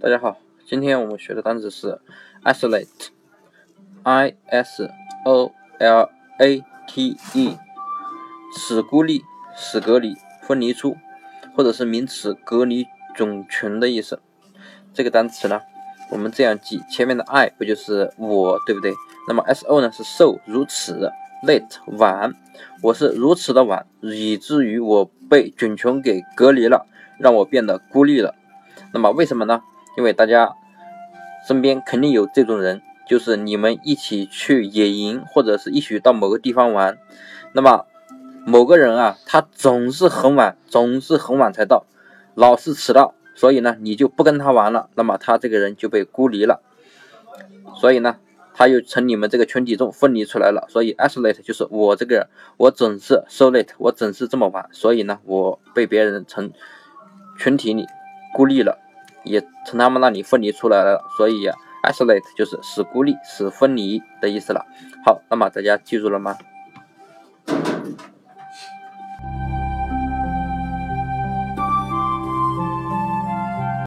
大家好，今天我们学的单词是 isolate，i s o l a t e，使孤立、使隔离、分离出，或者是名词隔离种群的意思。这个单词呢，我们这样记，前面的 i 不就是我，对不对？那么 s o 呢是 so，如此，late 晚，我是如此的晚，以至于我被菌群给隔离了，让我变得孤立了。那么为什么呢？因为大家身边肯定有这种人，就是你们一起去野营，或者是一起到某个地方玩，那么某个人啊，他总是很晚，总是很晚才到，老是迟到，所以呢，你就不跟他玩了，那么他这个人就被孤立了，所以呢，他又从你们这个群体中分离出来了，所以 isolate 就是我这个人，我总是 so late，我总是这么晚，所以呢，我被别人从群体里孤立了。也从他们那里分离出来了，所以 isolate 就是使孤立、使分离的意思了。好，那么大家记住了吗？